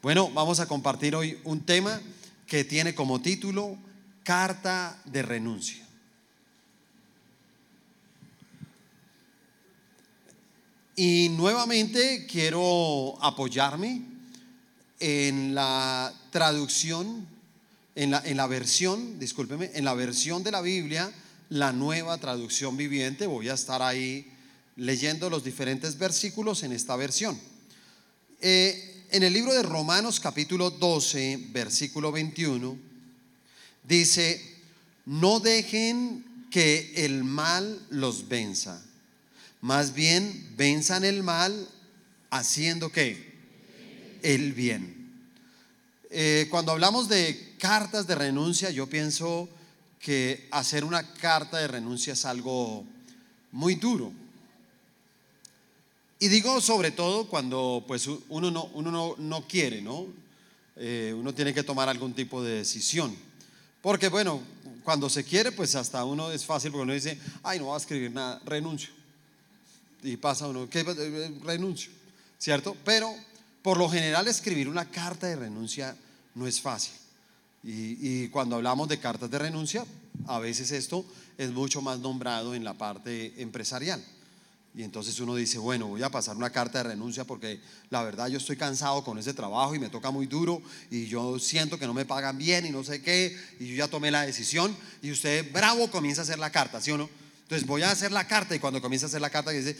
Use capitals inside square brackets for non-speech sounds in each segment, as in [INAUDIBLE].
Bueno, vamos a compartir hoy un tema que tiene como título Carta de renuncia. Y nuevamente quiero apoyarme en la traducción, en la, en la versión, discúlpeme, en la versión de la Biblia, la nueva traducción viviente. Voy a estar ahí leyendo los diferentes versículos en esta versión. Eh, en el libro de Romanos capítulo 12, versículo 21, dice, no dejen que el mal los venza, más bien venzan el mal haciendo qué? El bien. Eh, cuando hablamos de cartas de renuncia, yo pienso que hacer una carta de renuncia es algo muy duro. Y digo sobre todo cuando pues uno no, uno no, quiere, ¿no? Eh, uno tiene que tomar algún tipo de decisión. Porque bueno, cuando se quiere, pues hasta uno es fácil porque uno dice, ay, no voy a escribir nada, renuncio. Y pasa uno, ¿qué? Eh, renuncio, ¿cierto? Pero por lo general escribir una carta de renuncia no es fácil. Y, y cuando hablamos de cartas de renuncia, a veces esto es mucho más nombrado en la parte empresarial. Y entonces uno dice, bueno, voy a pasar una carta de renuncia porque la verdad yo estoy cansado con ese trabajo y me toca muy duro y yo siento que no me pagan bien y no sé qué y yo ya tomé la decisión y usted bravo comienza a hacer la carta, ¿sí o no? Entonces voy a hacer la carta y cuando comienza a hacer la carta dice,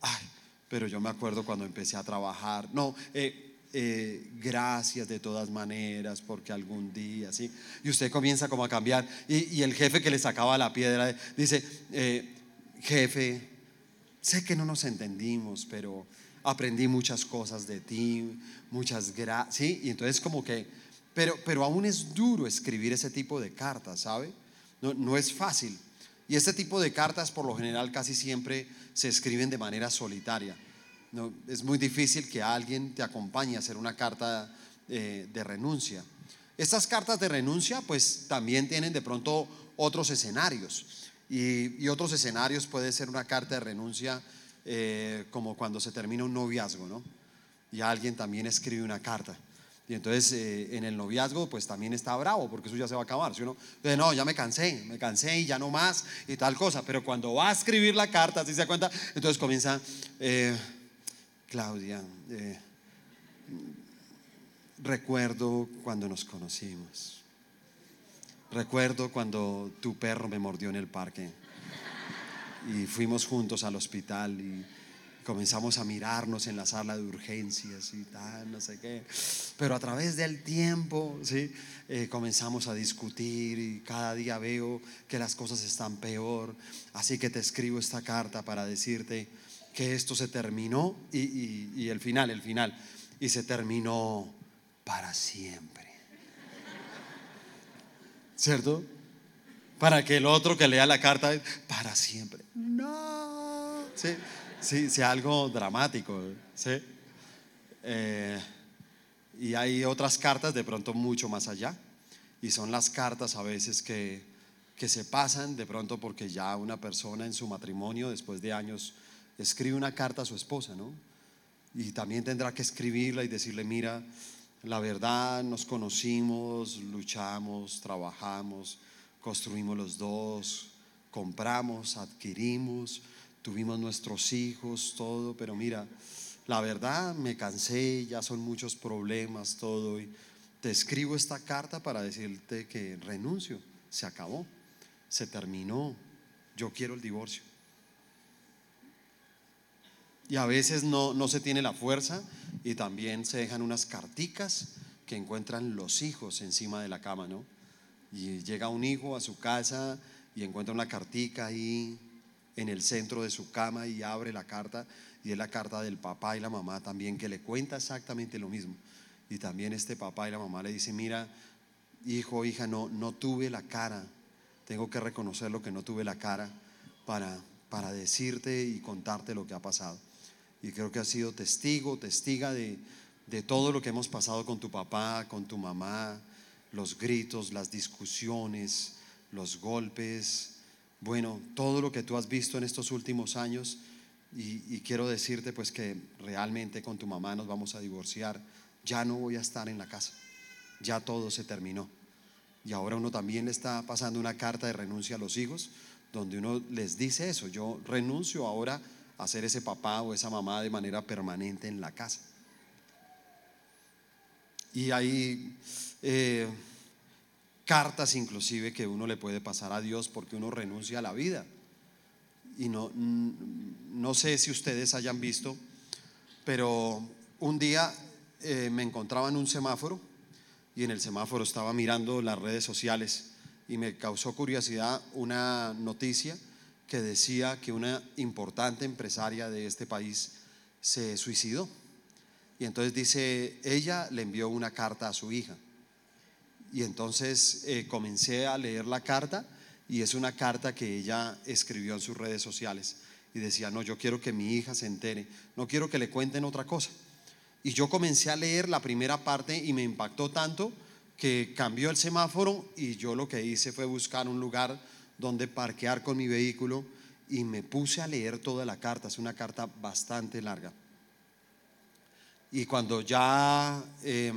ay, pero yo me acuerdo cuando empecé a trabajar, no, eh, eh, gracias de todas maneras porque algún día, ¿sí? Y usted comienza como a cambiar y, el jefe que le sacaba la piedra dice, eh, jefe, Sé que no nos entendimos, pero aprendí muchas cosas de ti, muchas gracias. ¿sí? Y entonces como que, pero, pero aún es duro escribir ese tipo de cartas, ¿sabe? No, no es fácil. Y este tipo de cartas por lo general casi siempre se escriben de manera solitaria. No, es muy difícil que alguien te acompañe a hacer una carta eh, de renuncia. Estas cartas de renuncia pues también tienen de pronto otros escenarios. Y, otros escenarios puede ser una carta de renuncia, eh, como cuando se termina un noviazgo, ¿no? Y alguien también escribe una carta. Y entonces eh, en el noviazgo pues también está bravo porque eso ya se va a acabar. ¿sí uno? Entonces, no, ya me cansé, me cansé y ya no más y tal cosa. Pero cuando va a escribir la carta, si se da cuenta, entonces comienza, eh, Claudia, recuerdo cuando nos conocimos. Recuerdo cuando tu perro me mordió en el parque y fuimos juntos al hospital y comenzamos a mirarnos en la sala de urgencias y tal, no sé qué. Pero a través del tiempo, ¿sí? Eh, comenzamos a discutir y cada día veo que las cosas están peor. Así que te escribo esta carta para decirte que esto se terminó y, y el final, el final. Y se terminó para siempre. ¿Cierto? Para que el otro que lea la carta, para siempre. No. Sí, sí, sí algo dramático. ¿sí? Eh, y hay otras cartas de pronto mucho más allá. Y son las cartas a veces que, que se pasan de pronto porque ya una persona en su matrimonio, después de años, escribe una carta a su esposa, ¿no? Y también tendrá que escribirla y decirle, mira, la verdad, nos conocimos, luchamos, trabajamos, construimos los dos, compramos, adquirimos, tuvimos nuestros hijos, todo, pero mira, la verdad me cansé, ya son muchos problemas, todo, y te escribo esta carta para decirte que renuncio, se acabó, se terminó, yo quiero el divorcio. Y a veces no, no se tiene la fuerza y también se dejan unas carticas que encuentran los hijos encima de la cama, ¿no? Y llega un hijo a su casa y encuentra una cartica ahí en el centro de su cama y abre la carta y es la carta del papá y la mamá también que le cuenta exactamente lo mismo. Y también este papá y la mamá le dicen, mira, hijo, hija, no, no tuve la cara, tengo que reconocer lo que no tuve la cara para, para decirte y contarte lo que ha pasado y creo que has sido testigo, testiga de, todo lo que hemos pasado con tu papá, con tu mamá, los gritos, las discusiones, los golpes, bueno, todo lo que tú has visto en estos últimos años. Y, quiero decirte pues que realmente con tu mamá nos vamos a divorciar. Ya no voy a estar en la casa, ya todo se terminó. Y ahora uno también le está pasando una carta de renuncia a los hijos, donde uno les dice eso, yo renuncio ahora a ser ese papá o esa mamá de manera permanente en la casa. Y hay eh, cartas inclusive que uno le puede pasar a Dios porque uno renuncia a la vida. Y no, no sé si ustedes hayan visto, pero un día eh, me encontraba en un semáforo y en el semáforo estaba mirando las redes sociales y me causó curiosidad una noticia que decía que una importante empresaria de este país se suicidó. Y entonces dice, ella le envió una carta a su hija. Y entonces eh, comencé a leer la carta y es una carta que ella escribió en sus redes sociales. Y decía, no, yo quiero que mi hija se entere, no quiero que le cuenten otra cosa. Y yo comencé a leer la primera parte y me impactó tanto que cambió el semáforo y yo lo que hice fue buscar un lugar donde parquear con mi vehículo y me puse a leer toda la carta. Es una carta bastante larga. Y cuando ya eh,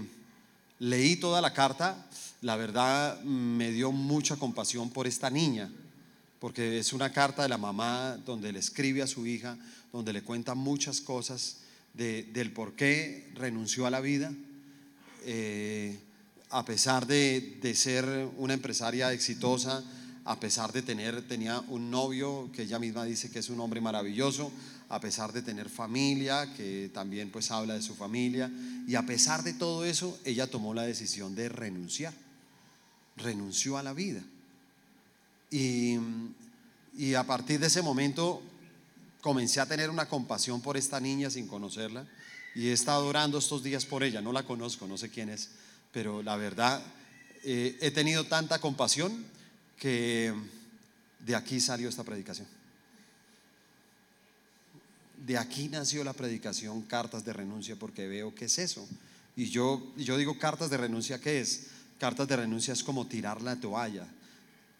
leí toda la carta, la verdad me dio mucha compasión por esta niña, porque es una carta de la mamá donde le escribe a su hija, donde le cuenta muchas cosas del por qué renunció a la vida, eh, a pesar de, de ser una empresaria exitosa, a pesar de tener, tenía un novio que ella misma dice que es un hombre maravilloso, a pesar de tener familia, que también pues habla de su familia, y a pesar de todo eso, ella tomó la decisión de renunciar, renunció a la vida. Y, y a partir de ese momento comencé a tener una compasión por esta niña sin conocerla, y he estado orando estos días por ella, no la conozco, no sé quién es, pero la verdad eh, he tenido tanta compasión que de aquí salió esta predicación. De aquí nació la predicación Cartas de Renuncia porque veo que es eso. Y yo, yo digo cartas de renuncia, ¿qué es? Cartas de renuncia es como tirar la toalla.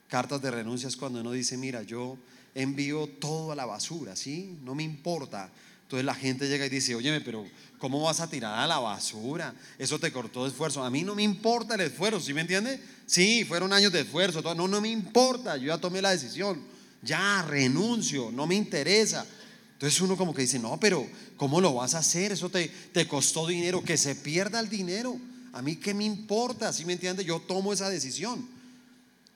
Cartas de renuncia es cuando uno dice, mira, yo envío todo a la basura, ¿sí? No me importa. Entonces la gente llega y dice, óyeme, pero ¿cómo vas a tirar a la basura? Eso te cortó esfuerzo. A mí no me importa el esfuerzo, ¿sí me entiende? Sí, fueron años de esfuerzo, no, no me importa, yo ya tomé la decisión, ya renuncio, no me interesa. Entonces uno como que dice, no, pero ¿cómo lo vas a hacer? Eso te, te costó dinero, que se pierda el dinero. A mí qué me importa, ¿sí me entiende? Yo tomo esa decisión.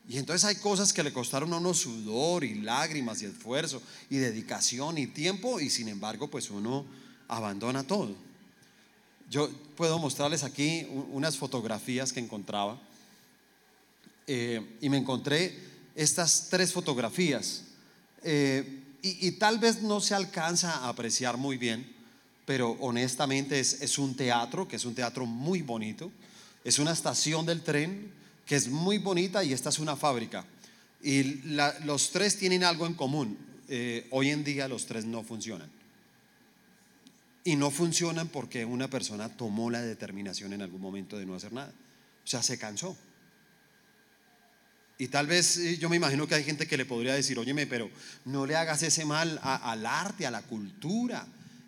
Y entonces hay cosas que le costaron a uno sudor y lágrimas y esfuerzo y dedicación y tiempo y sin embargo pues uno abandona todo. Yo puedo mostrarles aquí unas fotografías que encontraba eh, y me encontré estas tres fotografías. Eh, y, tal vez no se alcanza a apreciar muy bien, pero honestamente es, un teatro, que es un teatro muy bonito. Es una estación del tren que es muy bonita y esta es una fábrica. Y los tres tienen algo en común. Eh, hoy en día los tres no funcionan. Y no funcionan porque una persona tomó la determinación en algún momento de no hacer nada. O sea, se cansó. Y tal vez eh, yo me imagino que hay gente que le podría decir, óyeme, pero no le hagas ese mal al arte, a la cultura.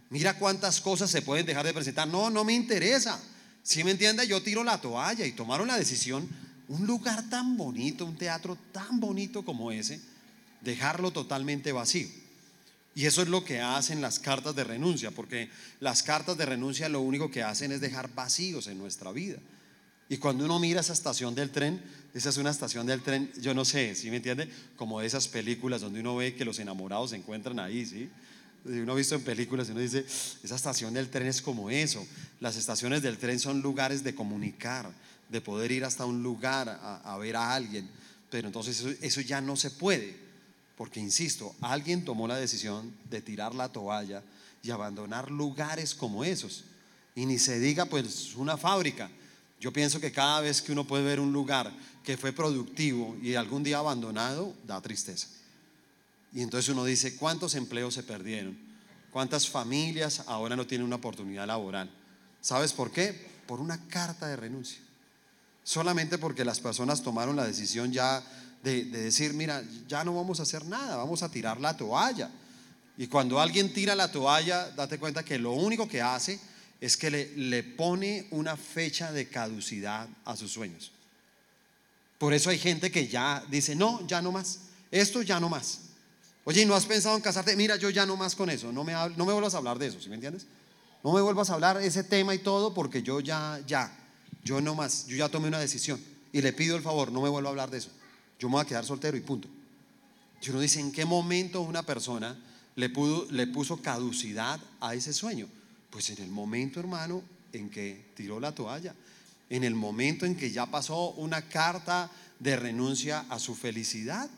Mira cuántas cosas se pueden dejar de presentar. No, no me interesa. Si me entiende, yo tiro la toalla y tomaron la decisión. Un lugar tan bonito, un teatro tan bonito como ese, dejarlo totalmente vacío. Y eso es lo que hacen las cartas de renuncia, porque las cartas de renuncia lo único que hacen es dejar vacíos en nuestra vida. Y cuando uno mira esa estación del tren, esa es una estación del tren, yo no sé, ¿sí me entiende? Como de esas películas donde uno ve que los enamorados se encuentran ahí, ¿sí? Uno ha visto en películas y uno dice, esa estación del tren es como eso. Las estaciones del tren son lugares de comunicar, de poder ir hasta un lugar a, ver a alguien. Pero entonces eso, eso ya no se puede, porque insisto, alguien tomó la decisión de tirar la toalla y abandonar lugares como esos. Y ni se diga pues una fábrica yo pienso que cada vez que uno puede ver un lugar que fue productivo y algún día abandonado, da tristeza. Y entonces uno dice, ¿cuántos empleos se perdieron? ¿Cuántas familias ahora no tienen una oportunidad laboral? ¿Sabes por qué? Por una carta de renuncia. Solamente porque las personas tomaron la decisión ya de, decir, mira, ya no vamos a hacer nada, vamos a tirar la toalla. Y cuando alguien tira la toalla, date cuenta que lo único que hace es que le, le pone una fecha de caducidad a sus sueños. Por eso hay gente que ya dice, no, ya no más, esto ya no más. Oye, ¿no has pensado en casarte? Mira, yo ya no más con eso, no me, no me vuelvas a hablar de eso, ¿sí me entiendes? No me vuelvas a hablar ese tema y todo porque yo ya, ya, yo no más, yo ya tomé una decisión y le pido el favor, no me vuelvo a hablar de eso. Yo me voy a quedar soltero y punto. Y uno dice, ¿en qué momento una persona le, pudo, le puso caducidad a ese sueño? Pues en el momento, hermano, en que tiró la toalla, en el momento en que ya pasó una carta de renuncia a su felicidad.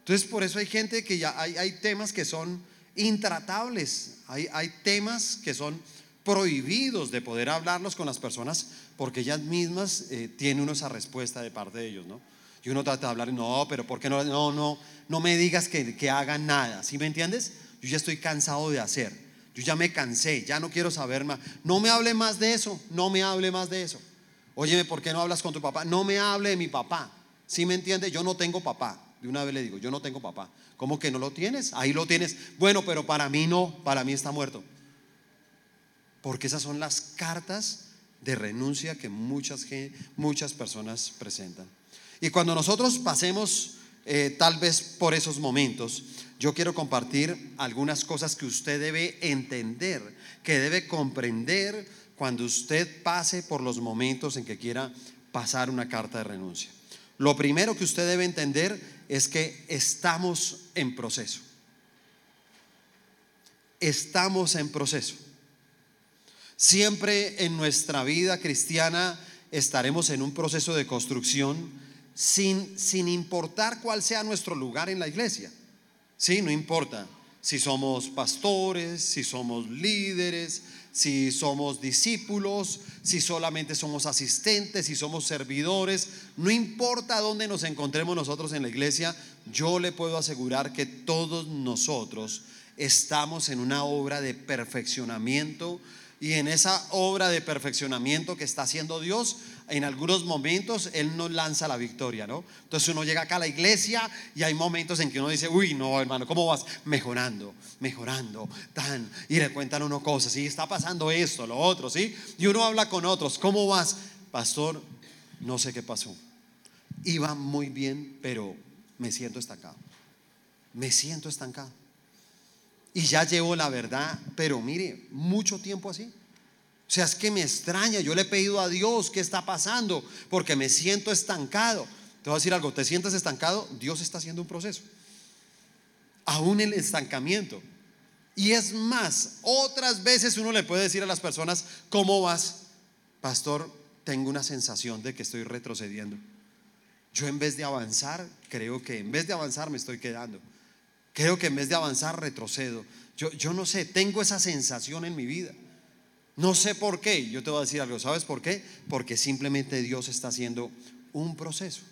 Entonces, por eso hay gente que ya hay, hay temas que son intratables, hay, hay temas que son prohibidos de poder hablarlos con las personas porque ellas mismas eh, tienen esa respuesta de parte de ellos, ¿no? Y uno trata de hablar, no, pero ¿por qué no? No, no, no me digas que, que hagan nada, ¿sí me entiendes? Yo ya estoy cansado de hacer, yo ya me cansé, ya no quiero saber más. No me hable más de eso, no me hable más de eso. Óyeme, ¿por qué no hablas con tu papá? No me hable de mi papá, ¿sí me entiendes? Yo no tengo papá, de una vez le digo, yo no tengo papá. ¿Cómo que no lo tienes? Ahí lo tienes. Bueno, pero para mí no, para mí está muerto. Porque esas son las cartas de renuncia que muchas, muchas personas presentan. Y cuando nosotros pasemos eh, tal vez por esos momentos, yo quiero compartir algunas cosas que usted debe entender, que debe comprender cuando usted pase por los momentos en que quiera pasar una carta de renuncia. Lo primero que usted debe entender es que estamos en proceso. Estamos en proceso. Siempre en nuestra vida cristiana estaremos en un proceso de construcción sin, sin importar cuál sea nuestro lugar en la iglesia. Sí, no importa si somos pastores, si somos líderes, si somos discípulos, si solamente somos asistentes, si somos servidores, no importa dónde nos encontremos nosotros en la iglesia, yo le puedo asegurar que todos nosotros estamos en una obra de perfeccionamiento y en esa obra de perfeccionamiento que está haciendo Dios, en algunos momentos Él nos lanza la victoria, ¿no? Entonces uno llega acá a la iglesia y hay momentos en que uno dice, uy, no, hermano, ¿cómo vas? Mejorando, mejorando, tan. Y le cuentan uno cosas, y está pasando esto, lo otro, ¿sí? Y uno habla con otros, ¿cómo vas? Pastor, no sé qué pasó. Iba muy bien, pero me siento estancado. Me siento estancado. Y ya llevo la verdad, pero mire, mucho tiempo así. O sea, es que me extraña. Yo le he pedido a Dios qué está pasando, porque me siento estancado. Te voy a decir algo, te sientes estancado, Dios está haciendo un proceso. Aún el estancamiento. Y es más, otras veces uno le puede decir a las personas, ¿cómo vas? Pastor, tengo una sensación de que estoy retrocediendo. Yo en vez de avanzar, creo que en vez de avanzar me estoy quedando. Creo que en vez de avanzar retrocedo. Yo, yo no sé, tengo esa sensación en mi vida. No sé por qué. Yo te voy a decir algo. ¿Sabes por qué? Porque simplemente Dios está haciendo un proceso.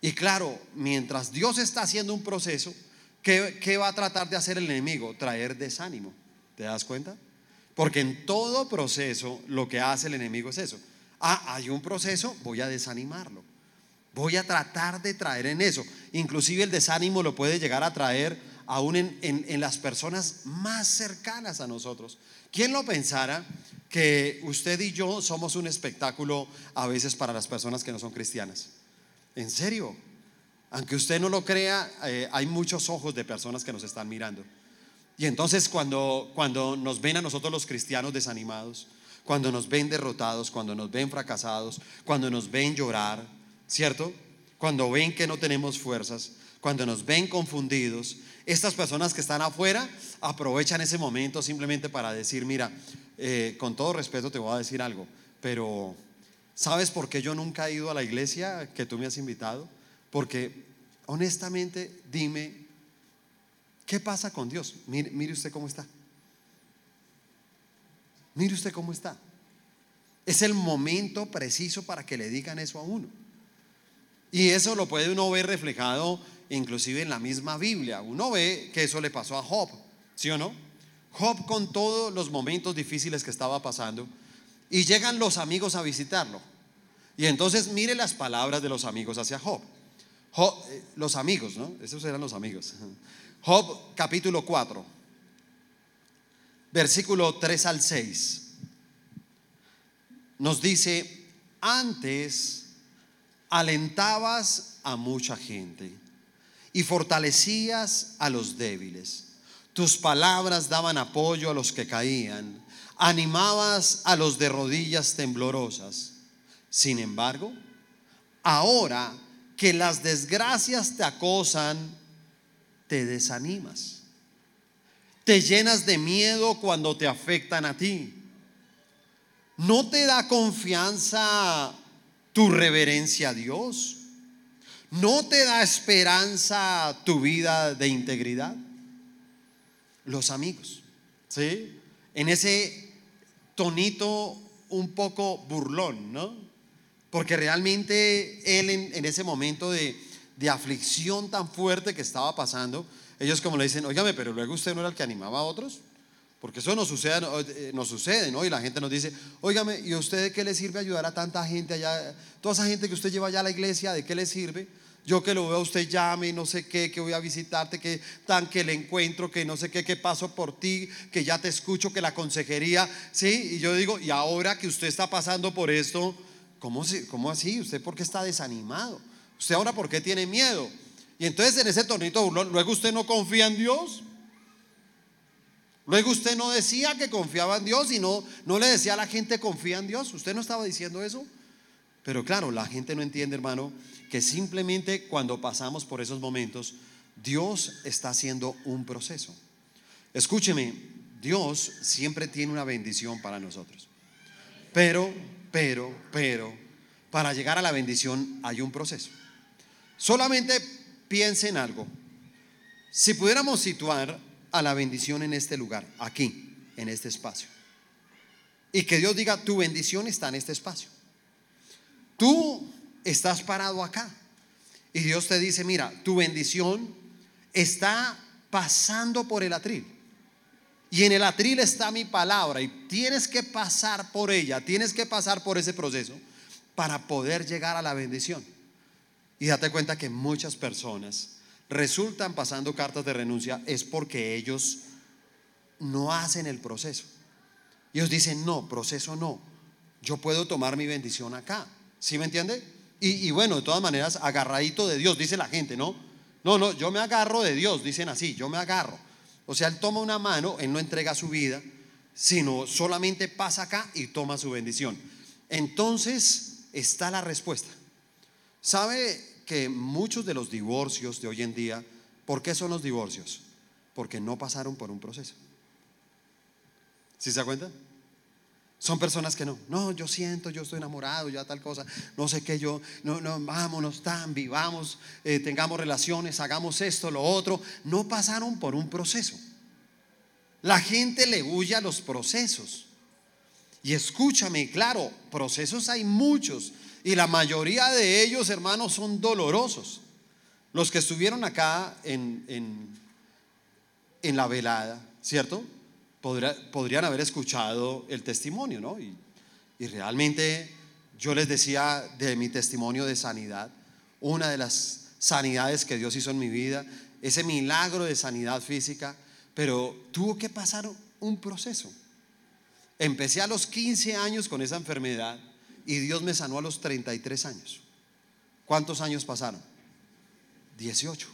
Y claro, mientras Dios está haciendo un proceso, ¿qué, ¿qué, va a tratar de hacer el enemigo? Traer desánimo. ¿Te das cuenta? Porque en todo proceso lo que hace el enemigo es eso. Ah, hay un proceso, voy a desanimarlo. Voy a tratar de traer en eso. Inclusive el desánimo lo puede llegar a traer aún en, las personas más cercanas a nosotros. ¿Quién lo pensara que usted y yo somos un espectáculo a veces para las personas que no son cristianas? En serio, aunque usted no lo crea, eh, hay muchos ojos de personas que nos están mirando. Y entonces cuando, cuando nos ven a nosotros los cristianos desanimados, cuando nos ven derrotados, cuando nos ven fracasados, cuando nos ven llorar, ¿cierto? Cuando ven que no tenemos fuerzas, cuando nos ven confundidos, estas personas que están afuera aprovechan ese momento simplemente para decir, mira, eh, con todo respeto te voy a decir algo, pero ¿sabes por qué yo nunca he ido a la iglesia que tú me has invitado? Porque honestamente, dime, ¿qué pasa con Dios? Mire, mire usted cómo está. Mire usted cómo está. Es el momento preciso para que le digan eso a uno. Y eso lo puede uno ver reflejado inclusive en la misma Biblia. Uno ve que eso le pasó a Job, ¿sí o no? Job con todos los momentos difíciles que estaba pasando y llegan los amigos a visitarlo. Y entonces mire las palabras de los amigos hacia Job. Eh, los amigos, ¿no? Esos eran los amigos. [LAUGHS] Job capítulo 4, versículo 3 al 6. nos dice, antes alentabas a mucha gente y fortalecías a los débiles. Tus palabras daban apoyo a los que caían, animabas a los de rodillas temblorosas. Sin embargo, ahora que las desgracias te acosan, te desanimas. Te llenas de miedo cuando te afectan a ti. ¿No te da confianza tu reverencia a Dios? ¿No te da esperanza tu vida de integridad? Los amigos, ¿sí? En ese tonito un poco burlón, ¿no? Porque realmente él en, ese momento de, de, aflicción tan fuerte que estaba pasando, ellos como le dicen, óigame, pero luego usted no era el que animaba a otros. Porque eso nos sucede, eh, nos sucede, ¿no? Y la gente nos dice, óigame, ¿y a usted de qué le sirve ayudar a tanta gente allá? Toda esa gente que usted lleva allá a la iglesia, ¿de qué le sirve? Yo que lo veo, usted llame, no sé qué, que voy a visitarte, que tan que le encuentro, que no sé qué, que paso por ti, que ya te escucho, que la consejería, ¿sí? Y yo digo, y ahora que usted está pasando por esto, ¿cómo, cómo así? ¿Usted por qué está desanimado? ¿Usted ahora por qué tiene miedo? Y entonces en ese tornito luego usted no confía en Dios. Luego usted no decía que confiaba en Dios y no, no le decía a la gente confía en Dios. Usted no estaba diciendo eso. Pero claro, la gente no entiende, hermano, que simplemente cuando pasamos por esos momentos, Dios está haciendo un proceso. Escúcheme, Dios siempre tiene una bendición para nosotros. Pero, pero, pero, para llegar a la bendición hay un proceso. Solamente piense en algo. Si pudiéramos situar a la bendición en este lugar, aquí, en este espacio. Y que Dios diga, tu bendición está en este espacio. Tú estás parado acá. Y Dios te dice, mira, tu bendición está pasando por el atril. Y en el atril está mi palabra y tienes que pasar por ella, tienes que pasar por ese proceso para poder llegar a la bendición. Y date cuenta que muchas personas resultan pasando cartas de renuncia es porque ellos no hacen el proceso. Ellos dicen, no, proceso no. Yo puedo tomar mi bendición acá. ¿Sí me entiende? Y, bueno, de todas maneras, agarradito de Dios, dice la gente, ¿no? No, no, yo me agarro de Dios, dicen así, yo me agarro. O sea, Él toma una mano, Él no entrega su vida, sino solamente pasa acá y toma su bendición. Entonces está la respuesta. ¿Sabe que muchos de los divorcios de hoy en día, ¿por qué son los divorcios? Porque no pasaron por un proceso. ¿Sí se da cuenta? Son personas que no, no, yo siento, yo estoy enamorado, ya tal cosa, no sé qué, yo, no, no, vámonos, tan, vivamos, eh, tengamos relaciones, hagamos esto, lo otro. No pasaron por un proceso. La gente le huye a los procesos. Y escúchame, claro, procesos hay muchos. Y la mayoría de ellos, hermanos, son dolorosos. Los que estuvieron acá en, en, la velada, ¿cierto? Podrían haber escuchado el testimonio, ¿no? Y, y realmente yo les decía de mi testimonio de sanidad, una de las sanidades que Dios hizo en mi vida, ese milagro de sanidad física, pero tuvo que pasar un proceso. Empecé a los 15 años con esa enfermedad y Dios me sanó a los 33 años. ¿Cuántos años pasaron? 18.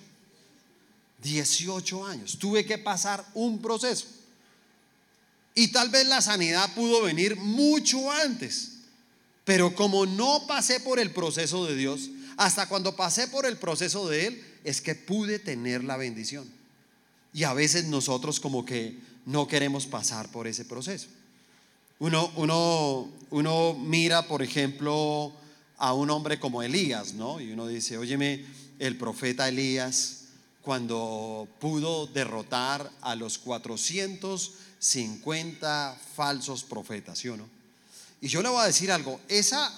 18 años. Tuve que pasar un proceso. Y tal vez la sanidad pudo venir mucho antes. Pero como no pasé por el proceso de Dios, hasta cuando pasé por el proceso de Él, es que pude tener la bendición. Y a veces nosotros como que no queremos pasar por ese proceso. Uno, uno, uno mira, por ejemplo, a un hombre como Elías, ¿no? Y uno dice, óyeme, el profeta Elías, cuando pudo derrotar a los 450 falsos profetas, ¿sí o no? Y yo le voy a decir algo, esa,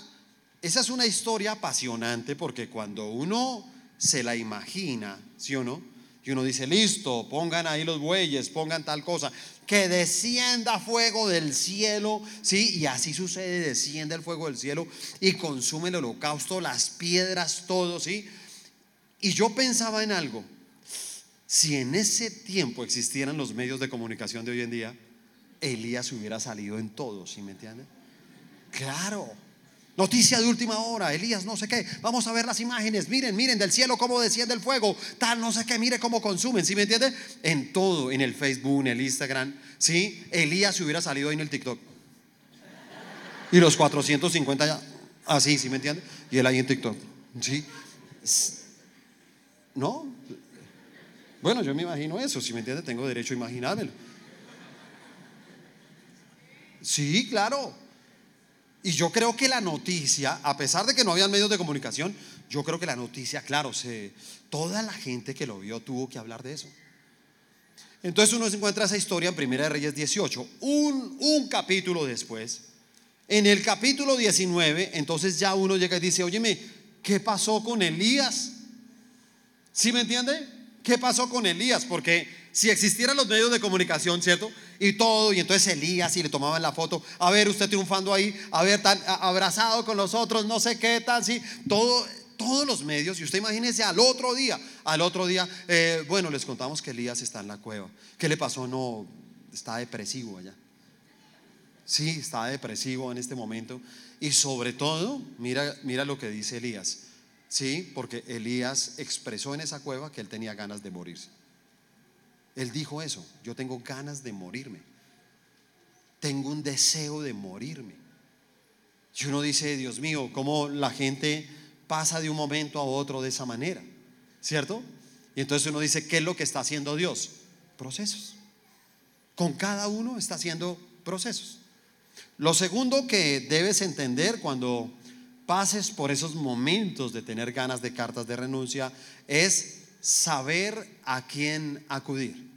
esa es una historia apasionante porque cuando uno se la imagina, ¿sí o no? Y uno dice, listo, pongan ahí los bueyes, pongan tal cosa que descienda fuego del cielo, ¿sí? Y así sucede, desciende el fuego del cielo y consume el holocausto, las piedras, todo, ¿sí? Y yo pensaba en algo, si en ese tiempo existieran los medios de comunicación de hoy en día, Elías hubiera salido en todo, ¿sí me entienden? Claro. Noticia de última hora, Elías no sé qué, vamos a ver las imágenes, miren, miren del cielo cómo desciende el fuego, tal, no sé qué, mire cómo consumen, ¿sí me entiende? En todo, en el Facebook, en el Instagram, ¿sí? Elías hubiera salido ahí en el TikTok. Y los 450 ya, así, ¿sí me entiende? Y él ahí en TikTok, ¿sí? ¿No? Bueno, yo me imagino eso, si me entiende, tengo derecho a imaginármelo. Sí, claro. Y yo creo que la noticia, a pesar de que no había medios de comunicación, yo creo que la noticia, claro, se, toda la gente que lo vio tuvo que hablar de eso. Entonces uno se encuentra esa historia en Primera de Reyes 18, un, un capítulo después. En el capítulo 19, entonces ya uno llega y dice, óyeme, ¿qué pasó con Elías? ¿Sí me entiende? ¿Qué pasó con Elías? Porque si existieran los medios de comunicación, ¿cierto? Y todo, y entonces Elías y le tomaban la foto, a ver, usted triunfando ahí, a ver, tan abrazado con los otros, no sé qué, tal, sí, todo, todos los medios, y usted imagínese al otro día, al otro día, eh, bueno, les contamos que Elías está en la cueva. ¿Qué le pasó? No, está depresivo allá. Sí, está depresivo en este momento. Y sobre todo, mira, mira lo que dice Elías. Sí, porque Elías expresó en esa cueva que él tenía ganas de morirse. Él dijo eso, yo tengo ganas de morirme. Tengo un deseo de morirme. Y uno dice, Dios mío, ¿cómo la gente pasa de un momento a otro de esa manera? ¿Cierto? Y entonces uno dice, ¿qué es lo que está haciendo Dios? Procesos. Con cada uno está haciendo procesos. Lo segundo que debes entender cuando pases por esos momentos de tener ganas de cartas de renuncia es saber a quién acudir.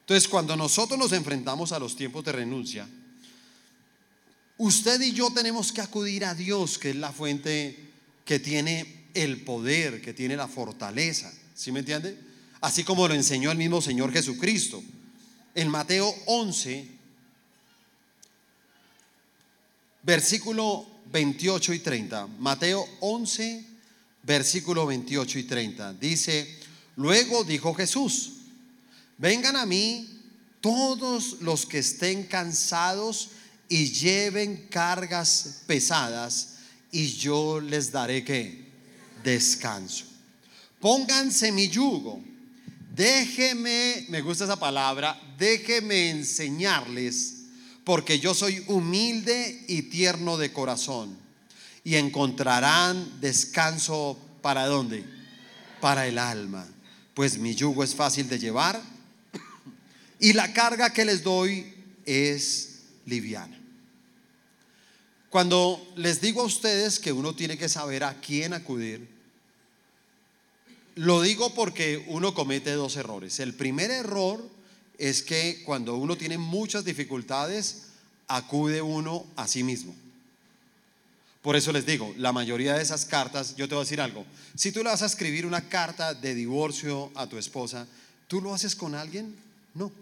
Entonces, cuando nosotros nos enfrentamos a los tiempos de renuncia, usted y yo tenemos que acudir a Dios, que es la fuente que tiene el poder, que tiene la fortaleza. ¿Sí me entiende? Así como lo enseñó el mismo Señor Jesucristo. En Mateo 11, versículo 28 y 30. Mateo 11, versículo 28 y 30. Dice, luego dijo Jesús, vengan a mí todos los que estén cansados y lleven cargas pesadas y yo les daré que descanso. Pónganse mi yugo. Déjeme, me gusta esa palabra, déjeme enseñarles porque yo soy humilde y tierno de corazón. Y encontrarán descanso para dónde? Para el alma. Pues mi yugo es fácil de llevar y la carga que les doy es liviana. Cuando les digo a ustedes que uno tiene que saber a quién acudir, lo digo porque uno comete dos errores. El primer error es que cuando uno tiene muchas dificultades, acude uno a sí mismo. Por eso les digo, la mayoría de esas cartas, yo te voy a decir algo, si tú le vas a escribir una carta de divorcio a tu esposa, ¿tú lo haces con alguien? No.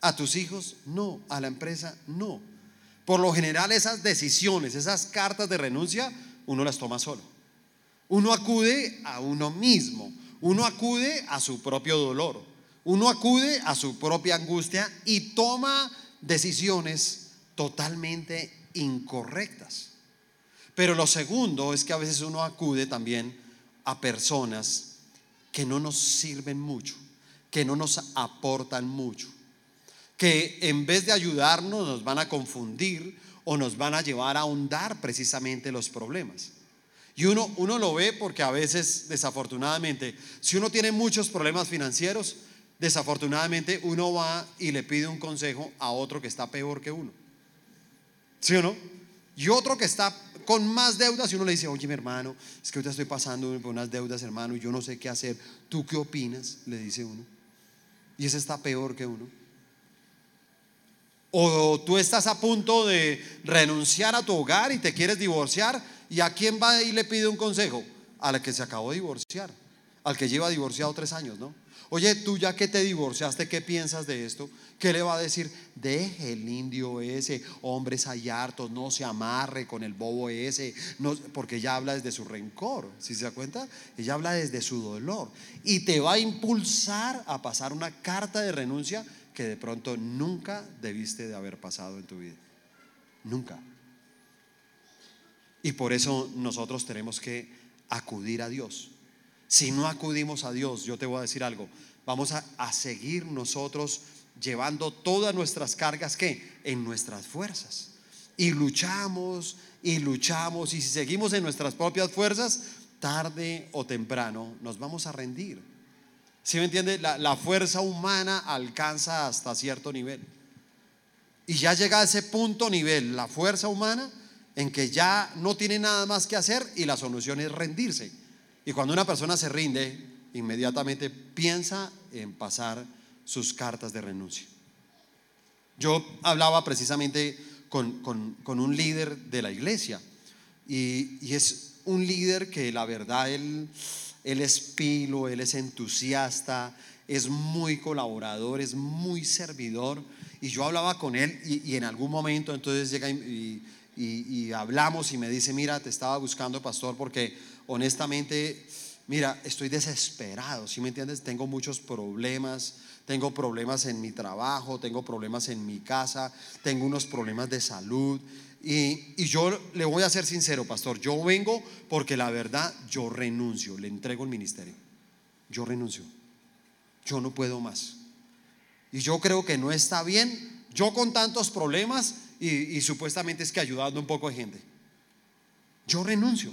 ¿A tus hijos? No. ¿A la empresa? No. Por lo general esas decisiones, esas cartas de renuncia, uno las toma solo. Uno acude a uno mismo, uno acude a su propio dolor, uno acude a su propia angustia y toma decisiones totalmente incorrectas. Pero lo segundo es que a veces uno acude también a personas que no nos sirven mucho, que no nos aportan mucho, que en vez de ayudarnos nos van a confundir o nos van a llevar a ahondar precisamente los problemas. Y uno, uno lo ve porque a veces, desafortunadamente, si uno tiene muchos problemas financieros, desafortunadamente uno va y le pide un consejo a otro que está peor que uno. ¿Sí o no? Y otro que está con más deudas y uno le dice, oye mi hermano, es que ahorita estoy pasando por unas deudas hermano y yo no sé qué hacer. ¿Tú qué opinas? Le dice uno. Y ese está peor que uno. O tú estás a punto de renunciar a tu hogar y te quieres divorciar y a quién va y le pide un consejo? A la que se acabó de divorciar, al que lleva divorciado tres años, ¿no? Oye, tú ya que te divorciaste, ¿qué piensas de esto? ¿Qué le va a decir? Deje el indio ese, hombres hay hartos, no se amarre con el bobo ese, no, porque ella habla desde su rencor, si se da cuenta? Ella habla desde su dolor y te va a impulsar a pasar una carta de renuncia que de pronto nunca debiste de haber pasado en tu vida. Nunca. Y por eso nosotros tenemos que acudir a Dios. Si no acudimos a Dios, yo te voy a decir algo, vamos a, seguir nosotros llevando todas nuestras cargas que en nuestras fuerzas. Y luchamos y luchamos y si seguimos en nuestras propias fuerzas, tarde o temprano nos vamos a rendir. Si me entiende? La, la, fuerza humana alcanza hasta cierto nivel. Y ya llega a ese punto nivel, la fuerza humana, en que ya no tiene nada más que hacer y la solución es rendirse. Y cuando una persona se rinde, inmediatamente piensa en pasar sus cartas de renuncia. Yo hablaba precisamente con, un líder de la iglesia y, y, es un líder que la verdad él, él es pilo, él es entusiasta, es muy colaborador, es muy servidor. Y yo hablaba con él y, en algún momento entonces llega y, y, hablamos y me dice, mira, te estaba buscando, pastor, porque honestamente, mira, estoy desesperado, ¿sí me entiendes? Tengo muchos problemas, tengo problemas en mi trabajo, tengo problemas en mi casa, tengo unos problemas de salud. Y, y, yo le voy a ser sincero, pastor, yo vengo porque la verdad yo renuncio, le entrego el ministerio. Yo renuncio. Yo no puedo más. Y yo creo que no está bien. Yo con tantos problemas y, supuestamente es que ayudando un poco a gente. Yo renuncio.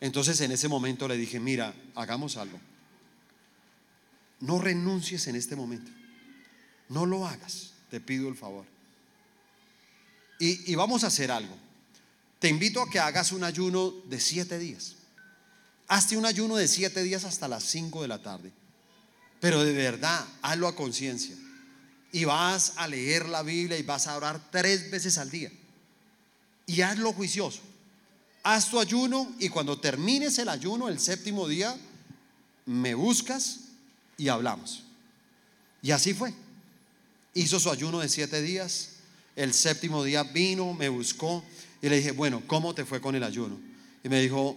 Entonces en ese momento le dije, mira, hagamos algo. No renuncies en este momento. No lo hagas. Te pido el favor. Y, y, vamos a hacer algo. Te invito a que hagas un ayuno de siete días. Hazte un ayuno de siete días hasta las cinco de la tarde. Pero de verdad, hazlo a conciencia y vas a leer la Biblia y vas a orar tres veces al día. Y hazlo juicioso. Haz tu ayuno y cuando termines el ayuno, el séptimo día, me buscas y hablamos. Y así fue. Hizo su ayuno de siete días. El séptimo día vino, me buscó y le dije, bueno, ¿cómo te fue con el ayuno? Y me dijo,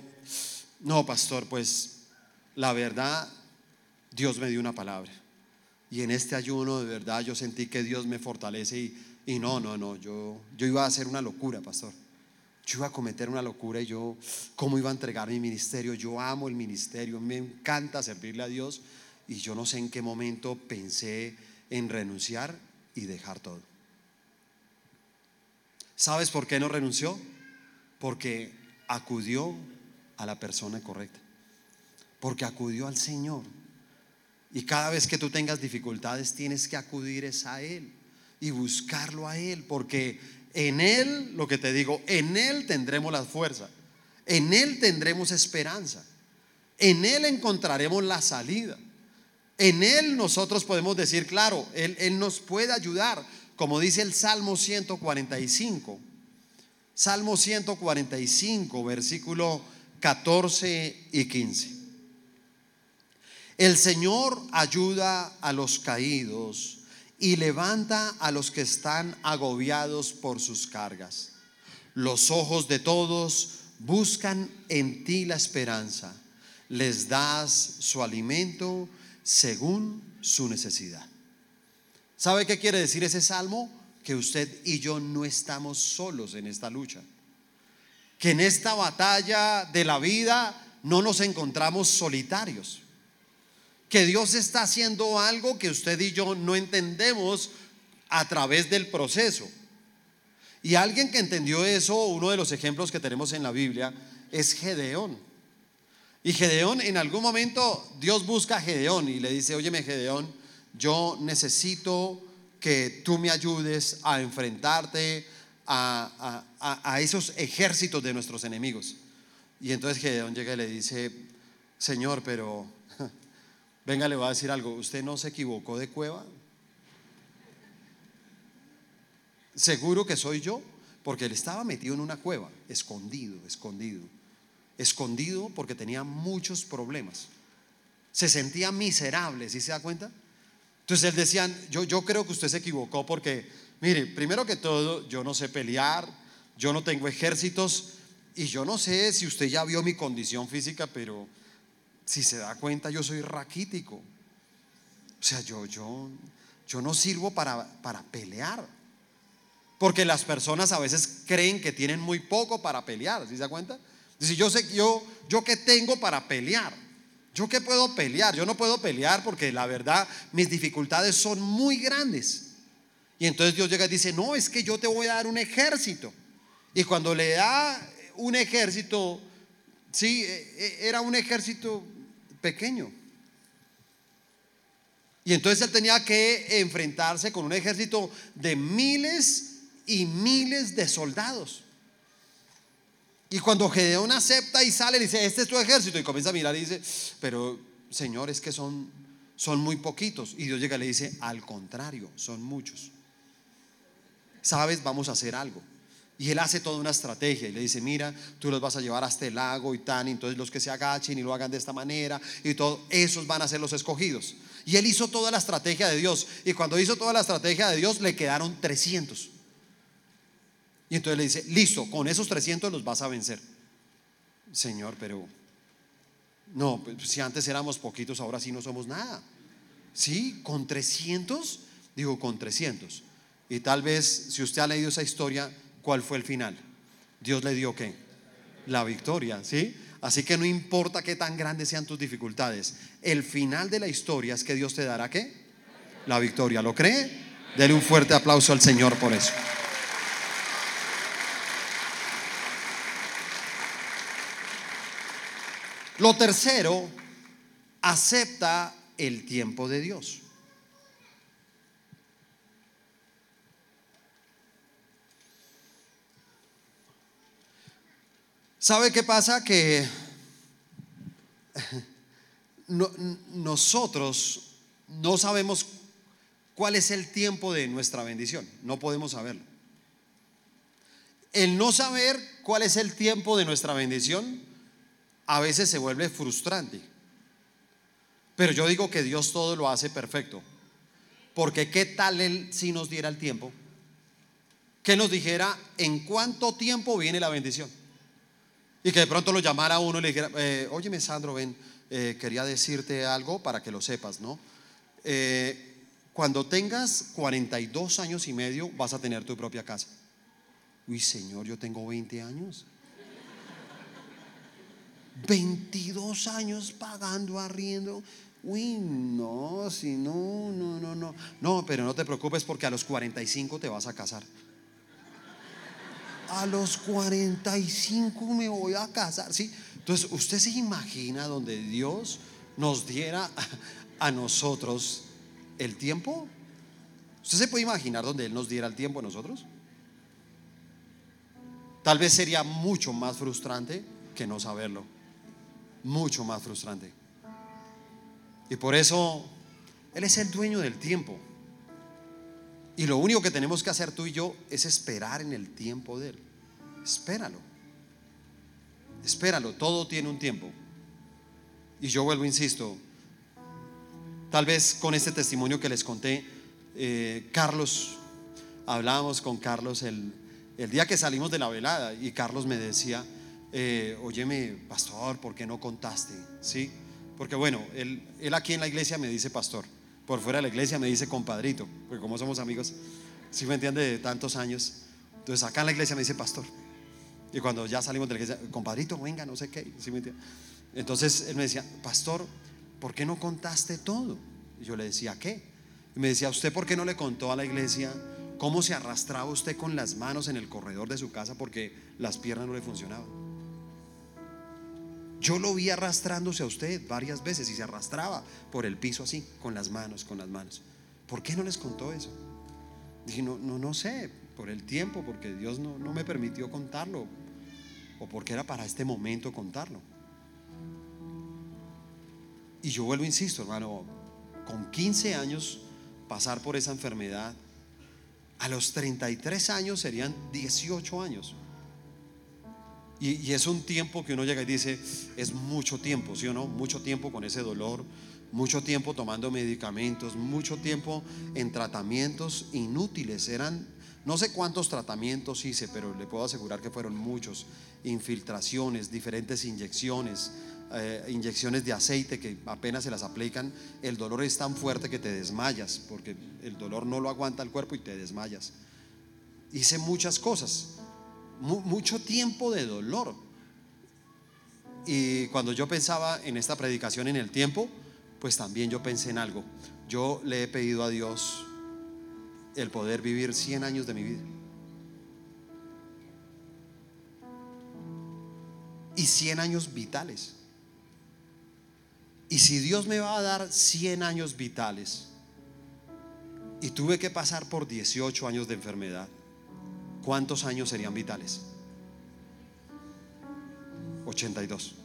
no, pastor, pues la verdad, Dios me dio una palabra. Y en este ayuno de verdad yo sentí que Dios me fortalece y, no, no, no, yo, yo iba a hacer una locura, pastor. Yo iba a cometer una locura y yo, ¿cómo iba a entregar mi ministerio? Yo amo el ministerio, me encanta servirle a Dios y yo no sé en qué momento pensé en renunciar y dejar todo. ¿Sabes por qué no renunció? Porque acudió a la persona correcta, porque acudió al Señor. Y cada vez que tú tengas dificultades tienes que acudir a Él y buscarlo a Él, porque en Él, lo que te digo, en Él tendremos la fuerza, en Él tendremos esperanza, en Él encontraremos la salida, en Él nosotros podemos decir, claro, Él, Él nos puede ayudar, como dice el Salmo 145, Salmo 145, versículo 14 y 15. El Señor ayuda a los caídos y levanta a los que están agobiados por sus cargas. Los ojos de todos buscan en ti la esperanza. Les das su alimento según su necesidad. ¿Sabe qué quiere decir ese salmo? Que usted y yo no estamos solos en esta lucha. Que en esta batalla de la vida no nos encontramos solitarios que Dios está haciendo algo que usted y yo no entendemos a través del proceso. Y alguien que entendió eso, uno de los ejemplos que tenemos en la Biblia, es Gedeón. Y Gedeón, en algún momento, Dios busca a Gedeón y le dice, óyeme Gedeón, yo necesito que tú me ayudes a enfrentarte a, a esos ejércitos de nuestros enemigos. Y entonces Gedeón llega y le dice, Señor, pero Venga, le voy a decir algo. ¿Usted no se equivocó de cueva? Seguro que soy yo, porque él estaba metido en una cueva, escondido, escondido. Escondido porque tenía muchos problemas. Se sentía miserable, ¿sí se da cuenta? Entonces él decía, yo, yo creo que usted se equivocó porque, mire, primero que todo, yo no sé pelear, yo no tengo ejércitos y yo no sé si usted ya vio mi condición física, pero si se da cuenta, yo soy raquítico. O sea, yo, yo, yo no sirvo para, para pelear. Porque las personas a veces creen que tienen muy poco para pelear, ¿sí se da cuenta? Dice, yo sé, yo, yo qué tengo para pelear. Yo qué puedo pelear. Yo no puedo pelear porque la verdad mis dificultades son muy grandes. Y entonces Dios llega y dice, no, es que yo te voy a dar un ejército. Y cuando le da un ejército, sí, e, e, era un ejército pequeño. Y entonces él tenía que enfrentarse con un ejército de miles y miles de soldados. Y cuando Gedeón acepta y sale, dice, este es tu ejército. Y comienza a mirar y dice, pero Señor, es que son, son muy poquitos. Y Dios llega y le dice, al contrario, son muchos. ¿Sabes? Vamos a hacer algo. Y él hace toda una estrategia y le dice, mira, tú los vas a llevar hasta el lago y tan, entonces los que se agachen y lo hagan de esta manera y todo, esos van a ser los escogidos. Y él hizo toda la estrategia de Dios. Y cuando hizo toda la estrategia de Dios, le quedaron 300. Y entonces le dice, listo, con esos 300 los vas a vencer. Señor, pero no, pues, si antes éramos poquitos, ahora sí no somos nada. Sí, con 300, digo con 300. Y tal vez, si usted ha leído esa historia, ¿cuál fue el final? Dios le dio qué? La victoria, ¿sí? Así que no importa qué tan grandes sean tus dificultades, el final de la historia es que Dios te dará qué? La victoria. ¿Lo cree? Dele un fuerte aplauso al Señor por eso. Lo tercero, acepta el tiempo de Dios. ¿Sabe qué pasa? Que nosotros no sabemos cuál es el tiempo de nuestra bendición. No podemos saberlo. El no saber cuál es el tiempo de nuestra bendición a veces se vuelve frustrante. Pero yo digo que Dios todo lo hace perfecto. Porque ¿qué tal Él si nos diera el tiempo? Que nos dijera en cuánto tiempo viene la bendición. Y que de pronto lo llamara uno y le dijera, eh, óyeme Sandro, ven, eh, quería decirte algo para que lo sepas, ¿no? Eh, cuando tengas 42 años y medio vas a tener tu propia casa. Uy, Señor, yo tengo 20 años. 22 años pagando arriendo. Uy, no, si no, no, no, no. No, pero no te preocupes porque a los 45 te vas a casar a los 45 me voy a casar. ¿sí? Entonces, ¿usted se imagina donde Dios nos diera a nosotros el tiempo? ¿Usted se puede imaginar donde Él nos diera el tiempo a nosotros? Tal vez sería mucho más frustrante que no saberlo. Mucho más frustrante. Y por eso Él es el dueño del tiempo. Y lo único que tenemos que hacer tú y yo es esperar en el tiempo de Él. Espéralo. Espéralo, todo tiene un tiempo. Y yo vuelvo, insisto, tal vez con este testimonio que les conté, eh, Carlos, hablábamos con Carlos el, día que salimos de la velada y Carlos me decía, eh, óyeme, pastor, ¿por qué no contaste? ¿Sí? Porque bueno, él, él aquí en la iglesia me dice pastor por fuera de la iglesia me dice compadrito, porque como somos amigos, si me entiende, de tantos años. Entonces acá en la iglesia me dice pastor. Y cuando ya salimos de la iglesia, compadrito, venga, no sé qué. ¿sí me Entonces él me decía, pastor, ¿por qué no contaste todo? Y yo le decía, ¿qué? Y me decía, ¿usted por qué no le contó a la iglesia cómo se arrastraba usted con las manos en el corredor de su casa porque las piernas no le funcionaban? Yo lo vi arrastrándose a usted varias veces y se arrastraba por el piso así, con las manos, con las manos. ¿Por qué no les contó eso? Dije, no, no, no sé, por el tiempo, porque Dios no, no me permitió contarlo, o porque era para este momento contarlo. Y yo vuelvo, insisto, hermano, con 15 años pasar por esa enfermedad, a los 33 años serían 18 años. Y, es un tiempo que uno llega y dice, es mucho tiempo, ¿sí o no? Mucho tiempo con ese dolor, mucho tiempo tomando medicamentos, mucho tiempo en tratamientos inútiles. Eran, no sé cuántos tratamientos hice, pero le puedo asegurar que fueron muchos. Infiltraciones, diferentes inyecciones, eh, inyecciones de aceite que apenas se las aplican, el dolor es tan fuerte que te desmayas, porque el dolor no lo aguanta el cuerpo y te desmayas. Hice muchas cosas, mucho tiempo de dolor. Y cuando yo pensaba en esta predicación en el tiempo, pues también yo pensé en algo. Yo le he pedido a Dios el poder vivir 100 años de mi vida. Y 100 años vitales. Y si Dios me va a dar 100 años vitales y tuve que pasar por 18 años de enfermedad, ¿cuántos años serían vitales? 82.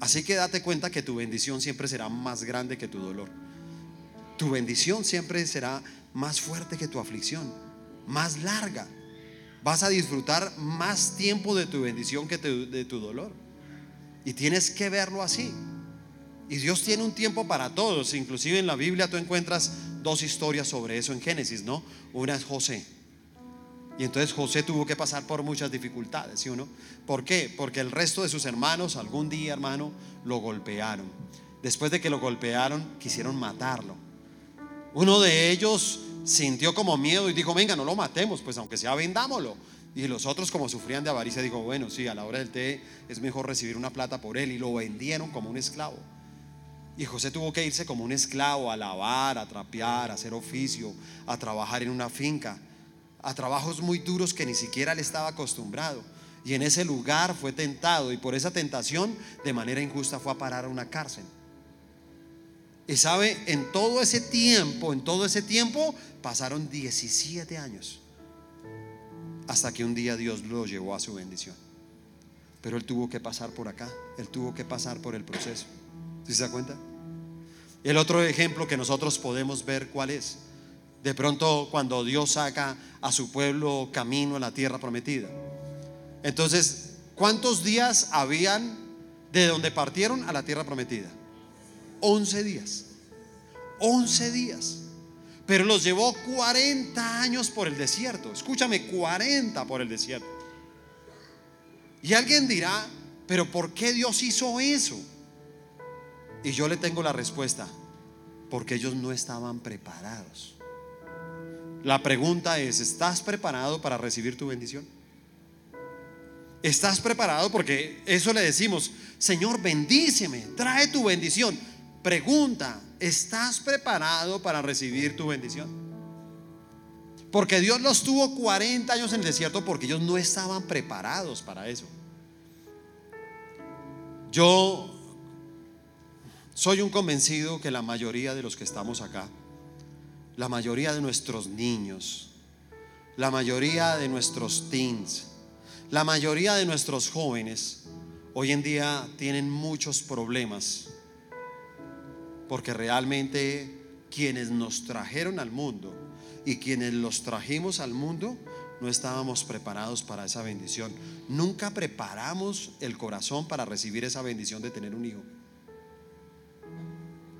Así que date cuenta que tu bendición siempre será más grande que tu dolor. Tu bendición siempre será más fuerte que tu aflicción, más larga. Vas a disfrutar más tiempo de tu bendición que de tu dolor. Y tienes que verlo así. Y Dios tiene un tiempo para todos. Inclusive en la Biblia tú encuentras dos historias sobre eso en Génesis, ¿no? Una es José. Y entonces José tuvo que pasar por muchas dificultades, ¿sí o no? ¿Por qué? Porque el resto de sus hermanos algún día, hermano, lo golpearon. Después de que lo golpearon, quisieron matarlo. Uno de ellos sintió como miedo y dijo, venga, no lo matemos, pues aunque sea, vendámoslo. Y los otros, como sufrían de avaricia, dijo, bueno, sí, a la hora del té es mejor recibir una plata por él. Y lo vendieron como un esclavo. Y José tuvo que irse como un esclavo a lavar, a trapear, a hacer oficio, a trabajar en una finca a trabajos muy duros que ni siquiera le estaba acostumbrado. Y en ese lugar fue tentado y por esa tentación de manera injusta fue a parar a una cárcel. Y sabe, en todo ese tiempo, en todo ese tiempo pasaron 17 años. Hasta que un día Dios lo llevó a su bendición. Pero él tuvo que pasar por acá, él tuvo que pasar por el proceso. ¿Sí se da cuenta? El otro ejemplo que nosotros podemos ver cuál es. De pronto cuando Dios saca a su pueblo camino a la tierra prometida. Entonces, ¿cuántos días habían de donde partieron a la tierra prometida? Once días. Once días. Pero los llevó 40 años por el desierto. Escúchame, 40 por el desierto. Y alguien dirá, pero ¿por qué Dios hizo eso? Y yo le tengo la respuesta, porque ellos no estaban preparados. La pregunta es, ¿estás preparado para recibir tu bendición? ¿Estás preparado? Porque eso le decimos, Señor, bendíceme, trae tu bendición. Pregunta, ¿estás preparado para recibir tu bendición? Porque Dios los tuvo 40 años en el desierto porque ellos no estaban preparados para eso. Yo soy un convencido que la mayoría de los que estamos acá, la mayoría de nuestros niños, la mayoría de nuestros teens, la mayoría de nuestros jóvenes hoy en día tienen muchos problemas porque realmente quienes nos trajeron al mundo y quienes los trajimos al mundo no estábamos preparados para esa bendición. Nunca preparamos el corazón para recibir esa bendición de tener un hijo.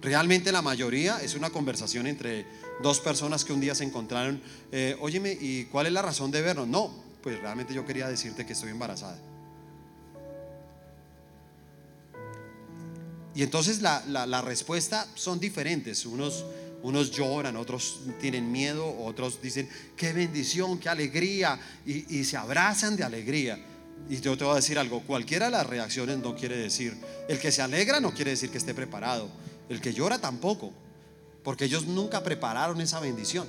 Realmente la mayoría es una conversación entre dos personas que un día se encontraron. Eh, Óyeme, ¿y cuál es la razón de vernos? No, pues realmente yo quería decirte que estoy embarazada. Y entonces la, la, respuesta son diferentes. Unos, unos lloran, otros tienen miedo, otros dicen, qué bendición, qué alegría, y, y se abrazan de alegría. Y yo te voy a decir algo, cualquiera de las reacciones no quiere decir, el que se alegra no quiere decir que esté preparado el que llora tampoco, porque ellos nunca prepararon esa bendición.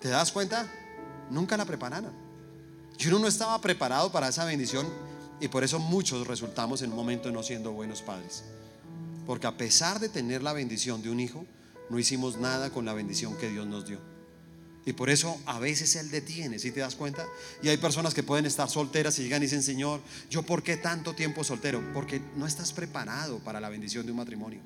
¿Te das cuenta? Nunca la prepararon. Y uno no estaba preparado para esa bendición y por eso muchos resultamos en un momento no siendo buenos padres. Porque a pesar de tener la bendición de un hijo, no hicimos nada con la bendición que Dios nos dio. Y por eso a veces Él detiene, si te das cuenta? Y hay personas que pueden estar solteras y llegan y dicen, Señor, ¿yo por qué tanto tiempo soltero? Porque no estás preparado para la bendición de un matrimonio.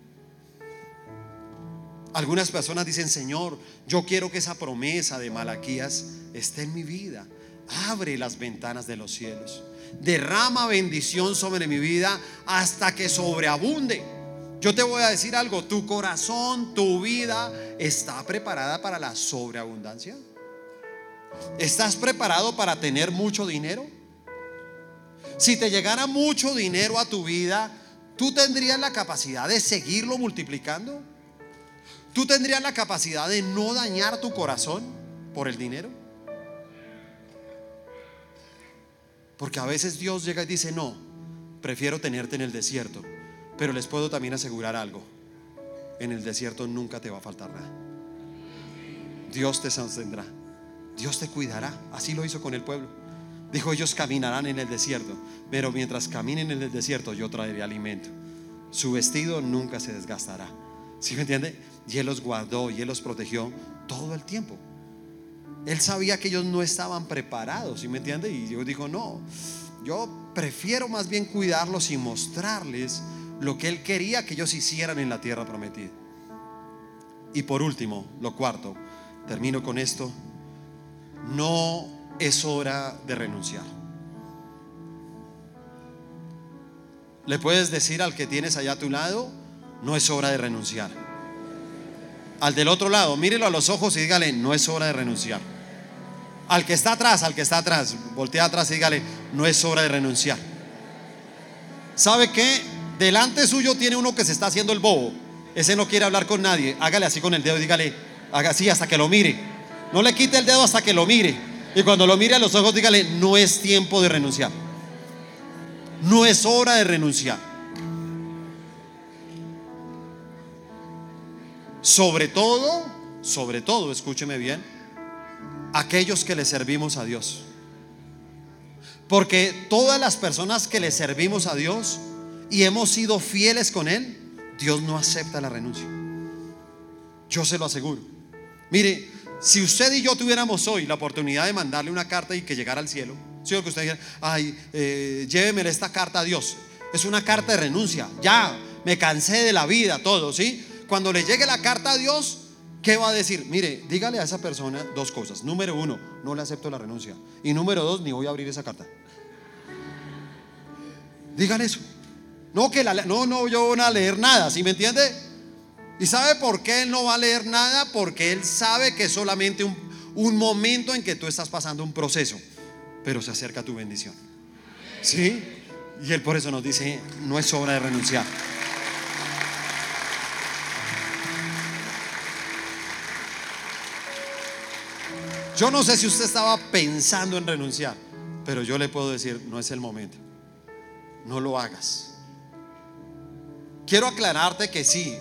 Algunas personas dicen, Señor, yo quiero que esa promesa de Malaquías esté en mi vida. Abre las ventanas de los cielos. Derrama bendición sobre mi vida hasta que sobreabunde. Yo te voy a decir algo, tu corazón, tu vida está preparada para la sobreabundancia. ¿Estás preparado para tener mucho dinero? Si te llegara mucho dinero a tu vida, ¿tú tendrías la capacidad de seguirlo multiplicando? ¿Tú tendrías la capacidad de no dañar tu corazón por el dinero? Porque a veces Dios llega y dice, no, prefiero tenerte en el desierto, pero les puedo también asegurar algo, en el desierto nunca te va a faltar nada. Dios te sostendrá, Dios te cuidará, así lo hizo con el pueblo. Dijo, ellos caminarán en el desierto, pero mientras caminen en el desierto yo traeré alimento. Su vestido nunca se desgastará. ¿Sí me entiende? Y Él los guardó y Él los protegió todo el tiempo. Él sabía que ellos no estaban preparados, ¿sí me entiende? Y Dios dijo, no, yo prefiero más bien cuidarlos y mostrarles lo que Él quería que ellos hicieran en la tierra prometida. Y por último, lo cuarto, termino con esto, no es hora de renunciar. Le puedes decir al que tienes allá a tu lado, no es hora de renunciar. Al del otro lado, mírelo a los ojos y dígale, no es hora de renunciar. Al que está atrás, al que está atrás, voltea atrás y dígale, no es hora de renunciar. ¿Sabe qué? Delante suyo tiene uno que se está haciendo el bobo. Ese no quiere hablar con nadie. Hágale así con el dedo y dígale, haga así hasta que lo mire. No le quite el dedo hasta que lo mire. Y cuando lo mire a los ojos, dígale, no es tiempo de renunciar. No es hora de renunciar. Sobre todo, sobre todo, escúcheme bien, aquellos que le servimos a Dios. Porque todas las personas que le servimos a Dios y hemos sido fieles con Él, Dios no acepta la renuncia. Yo se lo aseguro. Mire, si usted y yo tuviéramos hoy la oportunidad de mandarle una carta y que llegara al cielo, si que usted dijera, ay, eh, lléveme esta carta a Dios. Es una carta de renuncia. Ya, me cansé de la vida, todo, ¿sí? Cuando le llegue la carta a Dios, ¿qué va a decir? Mire, dígale a esa persona dos cosas. Número uno, no le acepto la renuncia. Y número dos, ni voy a abrir esa carta. Dígale eso. No, que la, no, no, yo voy a leer nada, ¿sí me entiende? ¿Y sabe por qué él no va a leer nada? Porque él sabe que es solamente un, un momento en que tú estás pasando un proceso, pero se acerca tu bendición. ¿Sí? Y él por eso nos dice, no es hora de renunciar. Yo no sé si usted estaba pensando en renunciar, pero yo le puedo decir, no es el momento. No lo hagas. Quiero aclararte que sí.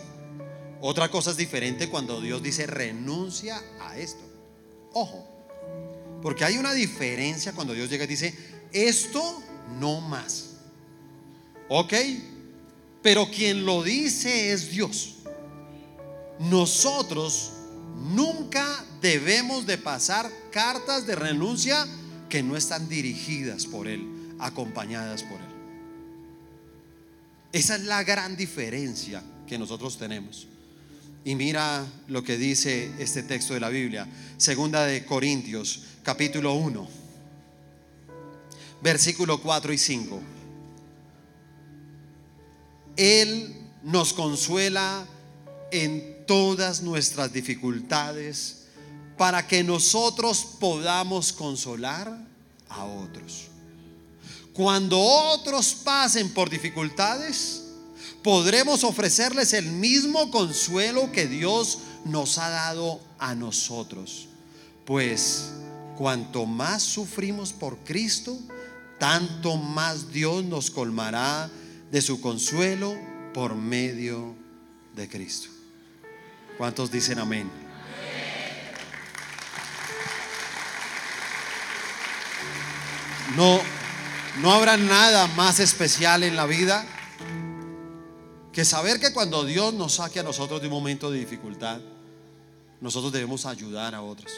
Otra cosa es diferente cuando Dios dice renuncia a esto. Ojo, porque hay una diferencia cuando Dios llega y dice esto no más. ¿Ok? Pero quien lo dice es Dios. Nosotros nunca debemos de pasar cartas de renuncia que no están dirigidas por Él, acompañadas por Él. Esa es la gran diferencia que nosotros tenemos. Y mira lo que dice este texto de la Biblia, segunda de Corintios, capítulo 1, versículo 4 y 5. Él nos consuela en todas nuestras dificultades para que nosotros podamos consolar a otros. Cuando otros pasen por dificultades, podremos ofrecerles el mismo consuelo que Dios nos ha dado a nosotros. Pues cuanto más sufrimos por Cristo, tanto más Dios nos colmará de su consuelo por medio de Cristo. ¿Cuántos dicen amén? No, no habrá nada más especial en la vida que saber que cuando Dios nos saque a nosotros de un momento de dificultad, nosotros debemos ayudar a otros.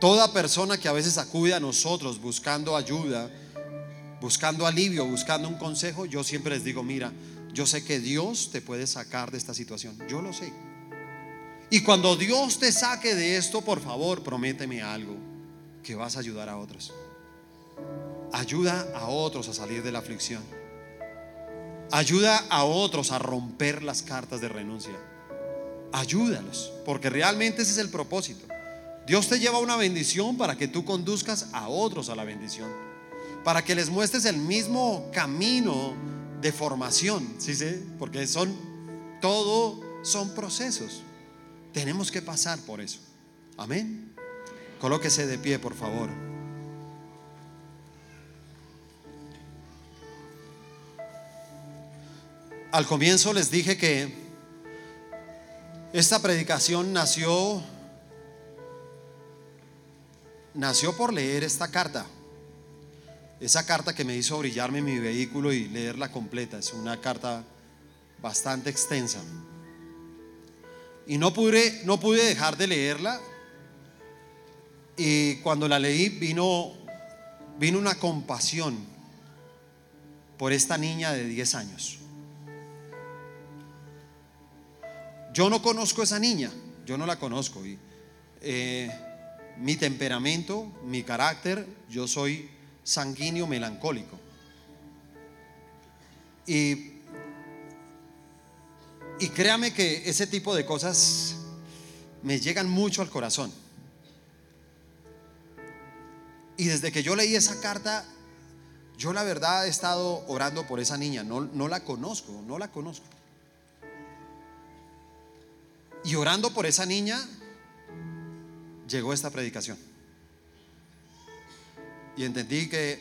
Toda persona que a veces acude a nosotros buscando ayuda, buscando alivio, buscando un consejo, yo siempre les digo, mira, yo sé que Dios te puede sacar de esta situación, yo lo sé. Y cuando Dios te saque de esto, por favor, prométeme algo, que vas a ayudar a otros. Ayuda a otros a salir de la aflicción. Ayuda a otros a romper las cartas de renuncia. Ayúdalos, porque realmente ese es el propósito. Dios te lleva una bendición para que tú conduzcas a otros a la bendición. para que les muestres el mismo camino de formación, ¿sí? ¿sí? Porque son, todo son procesos. Tenemos que pasar por eso. Amén. Colóquese de pie, por favor. Al comienzo les dije que esta predicación nació nació por leer esta carta. Esa carta que me hizo brillarme mi vehículo y leerla completa. Es una carta bastante extensa. Y no pude, no pude dejar de leerla. Y cuando la leí vino, vino una compasión por esta niña de 10 años. Yo no conozco a esa niña, yo no la conozco. Y, eh, mi temperamento, mi carácter, yo soy sanguíneo melancólico. Y, y créame que ese tipo de cosas me llegan mucho al corazón. Y desde que yo leí esa carta, yo la verdad he estado orando por esa niña. No, no la conozco, no la conozco. Y orando por esa niña, llegó esta predicación. Y entendí que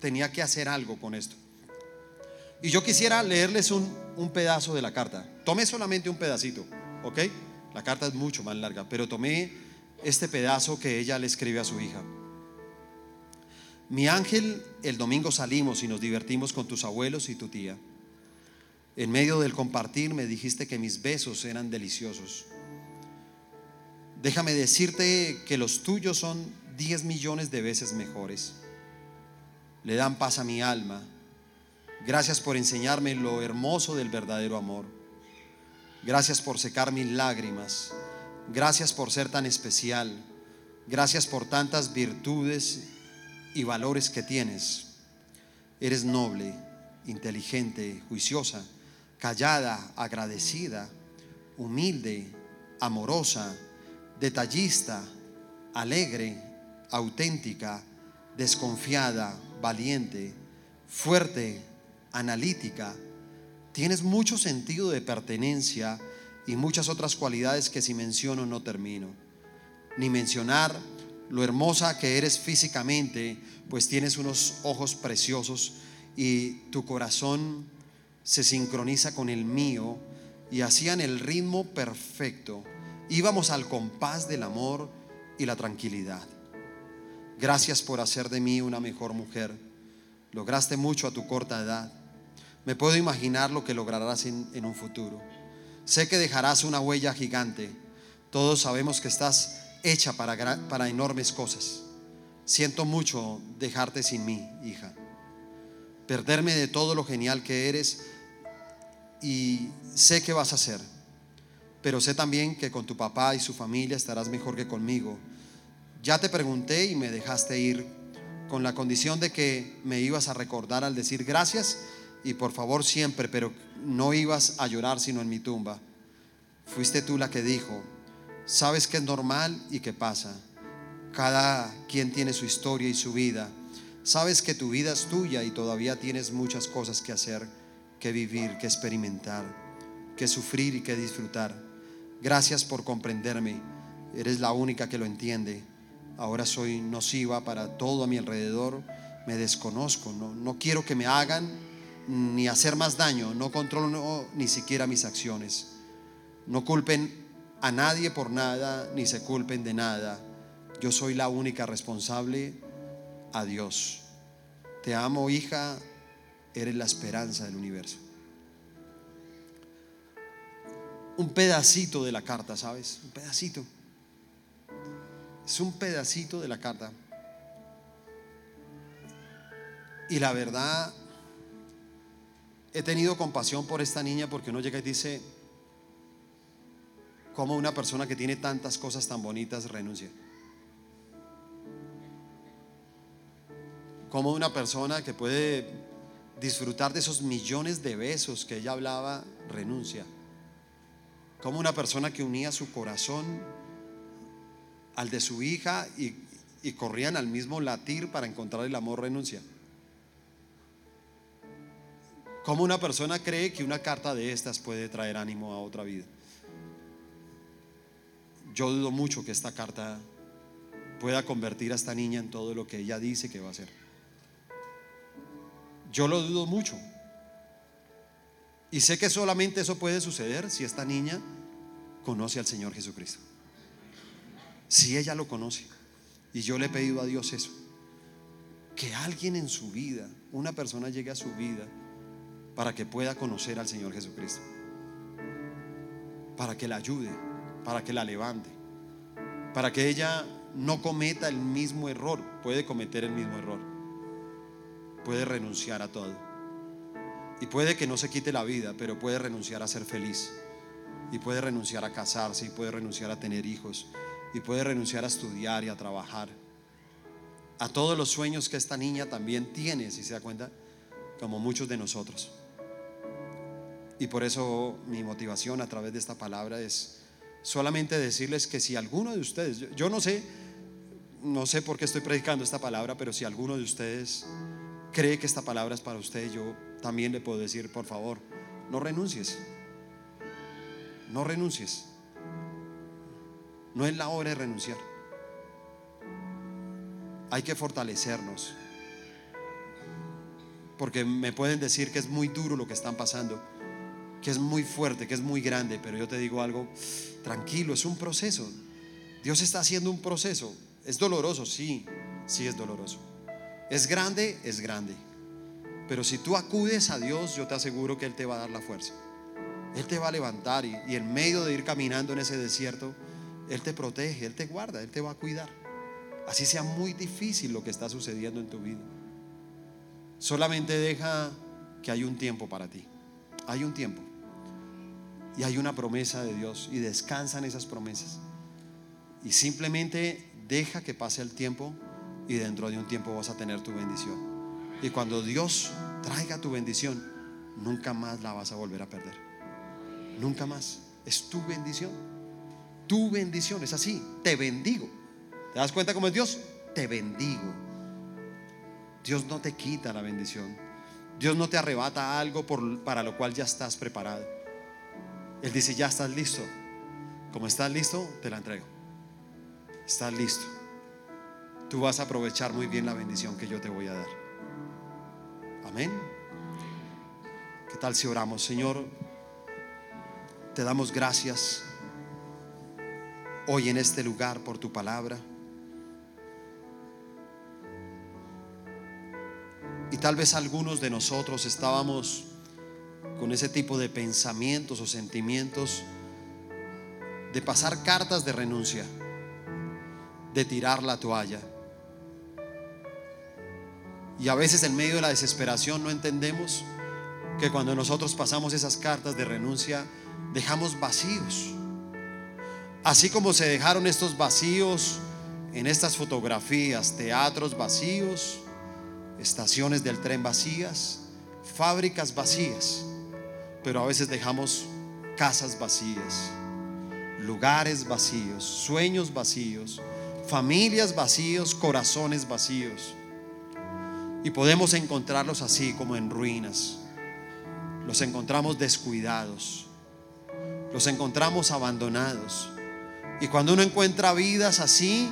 tenía que hacer algo con esto. Y yo quisiera leerles un, un pedazo de la carta. Tomé solamente un pedacito, ¿ok? La carta es mucho más larga, pero tomé este pedazo que ella le escribe a su hija. Mi ángel, el domingo salimos y nos divertimos con tus abuelos y tu tía. En medio del compartir me dijiste que mis besos eran deliciosos. Déjame decirte que los tuyos son 10 millones de veces mejores. Le dan paz a mi alma. Gracias por enseñarme lo hermoso del verdadero amor. Gracias por secar mis lágrimas. Gracias por ser tan especial. Gracias por tantas virtudes y valores que tienes. Eres noble, inteligente, juiciosa callada, agradecida, humilde, amorosa, detallista, alegre, auténtica, desconfiada, valiente, fuerte, analítica. Tienes mucho sentido de pertenencia y muchas otras cualidades que si menciono no termino. Ni mencionar lo hermosa que eres físicamente, pues tienes unos ojos preciosos y tu corazón se sincroniza con el mío y hacían el ritmo perfecto. Íbamos al compás del amor y la tranquilidad. Gracias por hacer de mí una mejor mujer. Lograste mucho a tu corta edad. Me puedo imaginar lo que lograrás en, en un futuro. Sé que dejarás una huella gigante. Todos sabemos que estás hecha para, para enormes cosas. Siento mucho dejarte sin mí, hija. Perderme de todo lo genial que eres y sé que vas a hacer, pero sé también que con tu papá y su familia estarás mejor que conmigo. Ya te pregunté y me dejaste ir con la condición de que me ibas a recordar al decir gracias y por favor siempre, pero no ibas a llorar sino en mi tumba. Fuiste tú la que dijo, sabes que es normal y que pasa. Cada quien tiene su historia y su vida. Sabes que tu vida es tuya y todavía tienes muchas cosas que hacer que vivir, que experimentar, que sufrir y que disfrutar. Gracias por comprenderme. Eres la única que lo entiende. Ahora soy nociva para todo a mi alrededor. Me desconozco. No, quiero que me hagan ni hacer más daño. No controlo ni siquiera mis acciones. No culpen a nadie por nada, ni se culpen de nada. Yo soy la única responsable a Dios. Te amo, hija, eres la esperanza del universo. Un pedacito de la carta, ¿sabes? Un pedacito. Es un pedacito de la carta. Y la verdad, he tenido compasión por esta niña porque uno llega y dice, ¿cómo una persona que tiene tantas cosas tan bonitas renuncia? ¿Cómo una persona que puede disfrutar de esos millones de besos que ella hablaba, renuncia. Como una persona que unía su corazón al de su hija y, corrían al mismo latir para encontrar el amor, renuncia. ¿Cómo una persona cree que una carta de estas puede traer ánimo a otra vida? Yo dudo mucho que esta carta pueda convertir a esta niña en todo lo que ella dice que va a hacer. Yo lo dudo mucho. Y sé que solamente eso puede suceder si esta niña conoce al Señor Jesucristo. Si ella lo conoce. Y yo le he pedido a Dios eso. Que alguien en su vida, una persona llegue a su vida para que pueda conocer al Señor Jesucristo. Para que la ayude, para que la levante. Para que ella no cometa el mismo error. Puede cometer el mismo error. Puede renunciar a todo. Y puede que no se quite la vida, pero puede renunciar a ser feliz. Y puede renunciar a casarse, y puede renunciar a tener hijos, y puede renunciar a estudiar y a trabajar. A todos los sueños que esta niña también tiene, si se da cuenta, como muchos de nosotros. Y por eso mi motivación a través de esta palabra es solamente decirles que si alguno de ustedes, yo, no sé, no sé por qué estoy predicando esta palabra, pero si alguno de ustedes cree que esta palabra es para usted, yo también le puedo decir, por favor, no renuncies. No renuncies. No es la hora de renunciar. Hay que fortalecernos. Porque me pueden decir que es muy duro lo que están pasando, que es muy fuerte, que es muy grande, pero yo te digo algo, tranquilo, es un proceso. Dios está haciendo un proceso. Es doloroso, sí, sí es doloroso. Es grande, es grande. Pero si tú acudes a Dios, yo te aseguro que Él te va a dar la fuerza. Él te va a levantar y, en medio de ir caminando en ese desierto, él te protege, Él te guarda, Él te va a cuidar. Así sea muy difícil lo que está sucediendo en tu vida. Solamente deja que hay un tiempo para ti. Hay un tiempo. Y hay una promesa de Dios y descansa en esas promesas. Y simplemente deja que pase el tiempo y dentro de un tiempo vas a tener tu bendición. Y cuando Dios traiga tu bendición, nunca más la vas a volver a perder. Nunca más. Es tu bendición tu bendición. Es así, te bendigo. ¿Te das cuenta cómo es Dios? Te bendigo. Dios no te quita la bendición. Dios no te arrebata algo por, para lo cual ya estás preparado. Él dice, ya estás listo. Como estás listo, te la entrego. Estás listo. Tú vas a aprovechar muy bien la bendición que yo te voy a dar. Amén. ¿Qué tal si oramos? Señor, te damos gracias hoy en este lugar por tu palabra. Y tal vez algunos de nosotros estábamos con ese tipo de pensamientos o sentimientos de pasar cartas de renuncia, de tirar la toalla. Y a veces en medio de la desesperación no entendemos que cuando nosotros pasamos esas cartas de renuncia dejamos vacíos Así como se dejaron estos vacíos en estas fotografías, teatros vacíos, estaciones del tren vacías, fábricas vacías, pero a veces dejamos casas vacías, lugares vacíos, sueños vacíos, familias vacíos, corazones vacíos. Y podemos encontrarlos así como en ruinas. Los encontramos descuidados, los encontramos abandonados y cuando uno encuentra vidas así,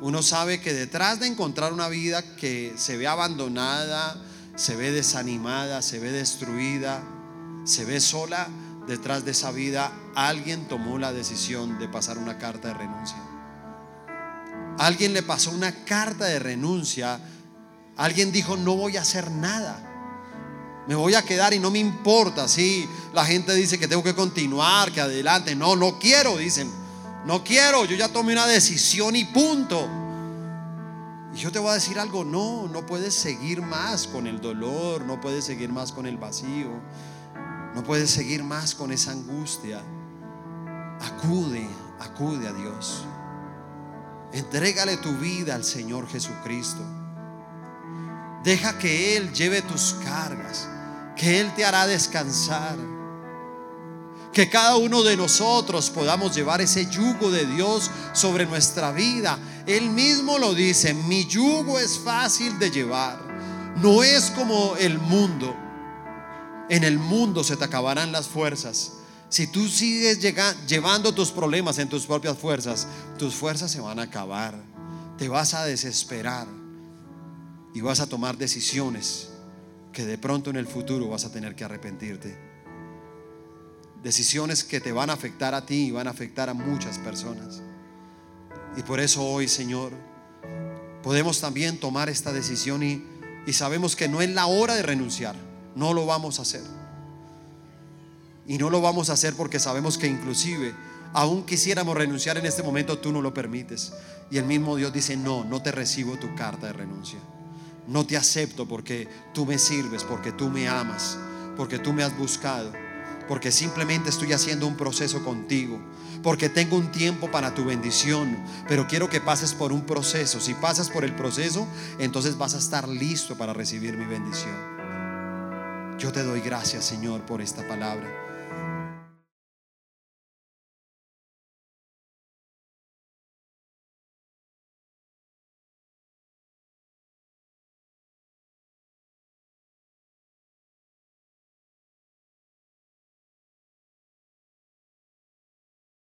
uno sabe que detrás de encontrar una vida que se ve abandonada, se ve desanimada, se ve destruida, se ve sola, detrás de esa vida alguien tomó la decisión de pasar una carta de renuncia. Alguien le pasó una carta de renuncia. Alguien dijo, no voy a hacer nada. Me voy a quedar y no me importa si la gente dice que tengo que continuar, que adelante. No, no quiero, dicen. No quiero, yo ya tomé una decisión y punto. Y yo te voy a decir algo, no, no puedes seguir más con el dolor, no puedes seguir más con el vacío, no puedes seguir más con esa angustia. Acude, acude a Dios. Entrégale tu vida al Señor Jesucristo. Deja que Él lleve tus cargas, que Él te hará descansar que cada uno de nosotros podamos llevar ese yugo de Dios sobre nuestra vida. Él mismo lo dice, mi yugo es fácil de llevar, no es como el mundo. En el mundo se te acabarán las fuerzas. Si tú sigues llevando tus problemas en tus propias fuerzas, tus fuerzas se van a acabar. Te vas a desesperar y vas a tomar decisiones que de pronto en el futuro vas a tener que arrepentirte. Decisiones que te van a afectar a ti y van a afectar a muchas personas. Y por eso hoy, Señor, podemos también tomar esta decisión y, y sabemos que no es la hora de renunciar. No lo vamos a hacer. Y no lo vamos a hacer porque sabemos que inclusive, aún quisiéramos renunciar en este momento, tú no lo permites. Y el mismo Dios dice, no, no te recibo tu carta de renuncia. No te acepto porque tú me sirves, porque tú me amas, porque tú me has buscado, porque simplemente estoy haciendo un proceso contigo, porque tengo un tiempo para tu bendición, pero quiero que pases por un proceso. Si pasas por el proceso, entonces vas a estar listo para recibir mi bendición. Yo te doy gracias, Señor, por esta palabra.